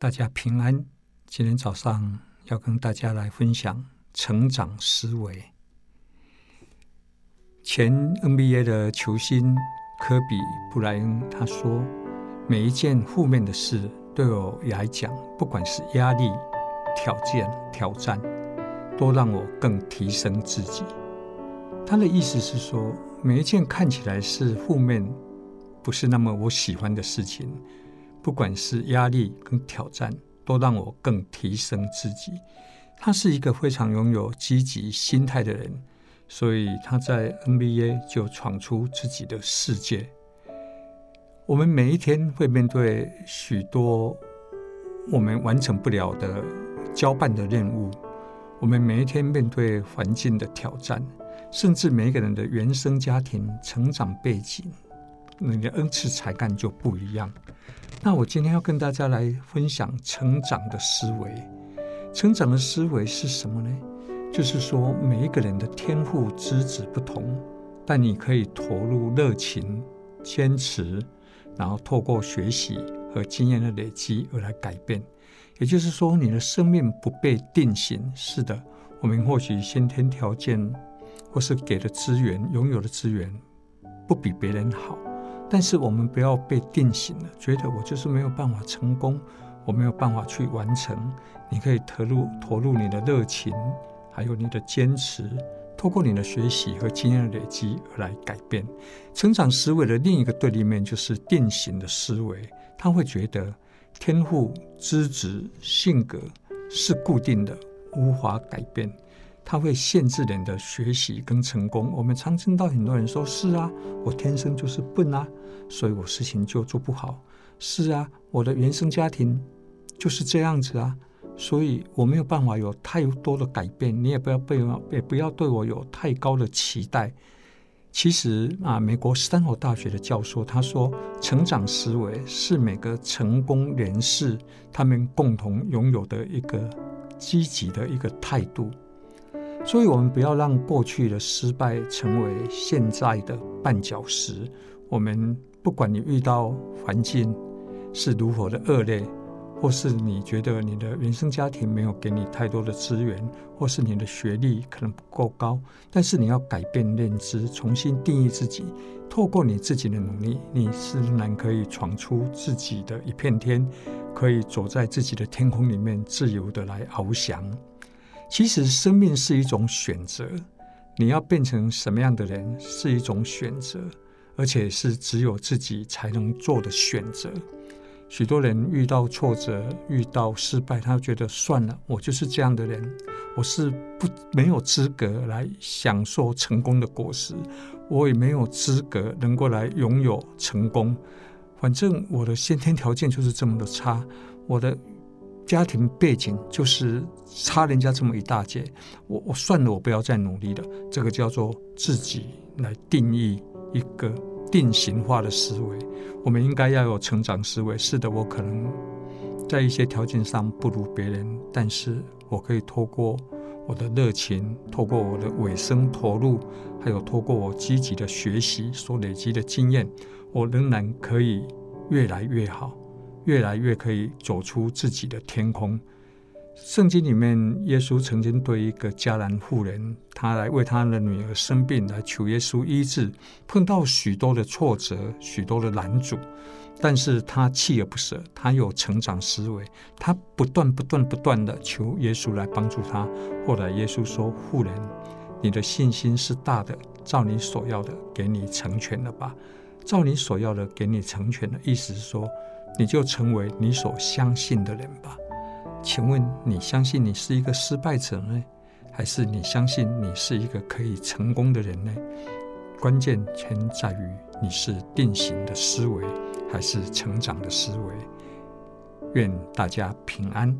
大家平安。今天早上要跟大家来分享成长思维。前 NBA 的球星科比布莱恩他说：“每一件负面的事对我来讲，不管是压力、挑战、挑战，都让我更提升自己。”他的意思是说，每一件看起来是负面，不是那么我喜欢的事情。不管是压力跟挑战，都让我更提升自己。他是一个非常拥有积极心态的人，所以他在 NBA 就闯出自己的世界。我们每一天会面对许多我们完成不了的交办的任务，我们每一天面对环境的挑战，甚至每一个人的原生家庭成长背景，你的恩赐才干就不一样。那我今天要跟大家来分享成长的思维。成长的思维是什么呢？就是说，每一个人的天赋资质不同，但你可以投入热情、坚持，然后透过学习和经验的累积而来改变。也就是说，你的生命不被定型。是的，我们或许先天条件或是给的资源、拥有的资源不比别人好。但是我们不要被定型了，觉得我就是没有办法成功，我没有办法去完成。你可以投入投入你的热情，还有你的坚持，透过你的学习和经验的累积而来改变。成长思维的另一个对立面就是定型的思维，他会觉得天赋、资质、性格是固定的，无法改变。它会限制人的学习跟成功。我们常听到很多人说：“是啊，我天生就是笨啊，所以我事情就做不好。”是啊，我的原生家庭就是这样子啊，所以我没有办法有太多的改变。你也不要被，也不要对我有太高的期待。其实啊，美国斯坦福大学的教授他说，成长思维是每个成功人士他们共同拥有的一个积极的一个态度。所以，我们不要让过去的失败成为现在的绊脚石。我们不管你遇到环境是如何的恶劣，或是你觉得你的原生家庭没有给你太多的资源，或是你的学历可能不够高，但是你要改变认知，重新定义自己，透过你自己的努力，你仍然可以闯出自己的一片天，可以走在自己的天空里面，自由的来翱翔。其实，生命是一种选择，你要变成什么样的人是一种选择，而且是只有自己才能做的选择。许多人遇到挫折、遇到失败，他觉得算了，我就是这样的人，我是不没有资格来享受成功的果实，我也没有资格能够来拥有成功。反正我的先天条件就是这么的差，我的。家庭背景就是差人家这么一大截，我我算了，我不要再努力了。这个叫做自己来定义一个定型化的思维。我们应该要有成长思维。是的，我可能在一些条件上不如别人，但是我可以透过我的热情，透过我的尾声投入，还有透过我积极的学习所累积的经验，我仍然可以越来越好。越来越可以走出自己的天空。圣经里面，耶稣曾经对一个迦南妇人，他来为他的女儿生病来求耶稣医治，碰到许多的挫折，许多的拦阻，但是他锲而不舍，他有成长思维，他不断不断不断的求耶稣来帮助他。后来耶稣说：“妇人，你的信心是大的，照你所要的给你成全了吧。”照你所要的给你成全的意思是说。你就成为你所相信的人吧。请问你相信你是一个失败者呢，还是你相信你是一个可以成功的人呢？关键全在于你是定型的思维，还是成长的思维。愿大家平安。